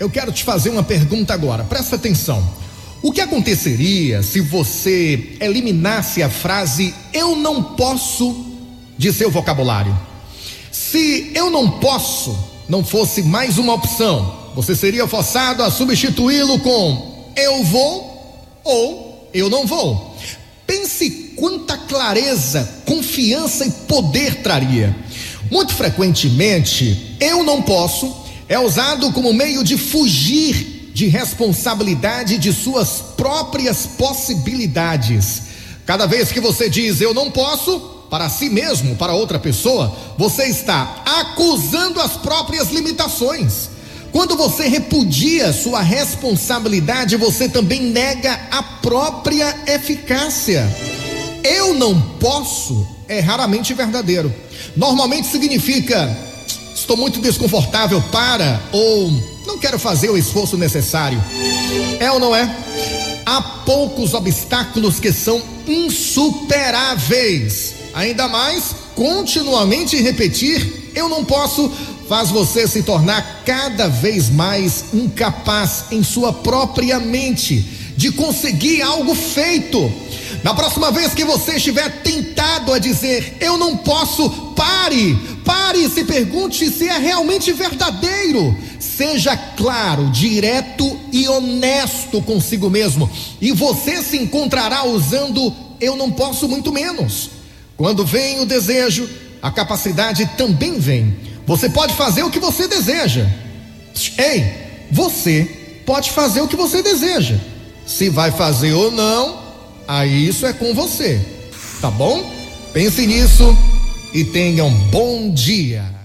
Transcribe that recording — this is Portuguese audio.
eu quero te fazer uma pergunta agora. Presta atenção. O que aconteceria se você eliminasse a frase eu não posso de seu vocabulário? Se eu não posso não fosse mais uma opção, você seria forçado a substituí-lo com eu vou ou eu não vou. Pense quanta clareza, confiança e poder traria. Muito frequentemente, eu não posso é usado como meio de fugir de responsabilidade de suas próprias possibilidades. Cada vez que você diz eu não posso, para si mesmo, para outra pessoa, você está acusando as próprias limitações. Quando você repudia sua responsabilidade, você também nega a própria eficácia. Eu não posso é raramente verdadeiro. Normalmente significa estou muito desconfortável para ou não quero fazer o esforço necessário. É ou não é? Há poucos obstáculos que são insuperáveis. Ainda mais continuamente repetir eu não posso faz você se tornar cada vez mais incapaz em sua própria mente de conseguir algo feito. Na próxima vez que você estiver tentado a dizer eu não posso, pare, pare e se pergunte se é realmente verdadeiro. Seja claro, direto e honesto consigo mesmo, e você se encontrará usando eu não posso muito menos. Quando vem o desejo, a capacidade também vem. Você pode fazer o que você deseja. Ei, você pode fazer o que você deseja. Se vai fazer ou não, aí isso é com você. Tá bom? Pense nisso e tenha um bom dia.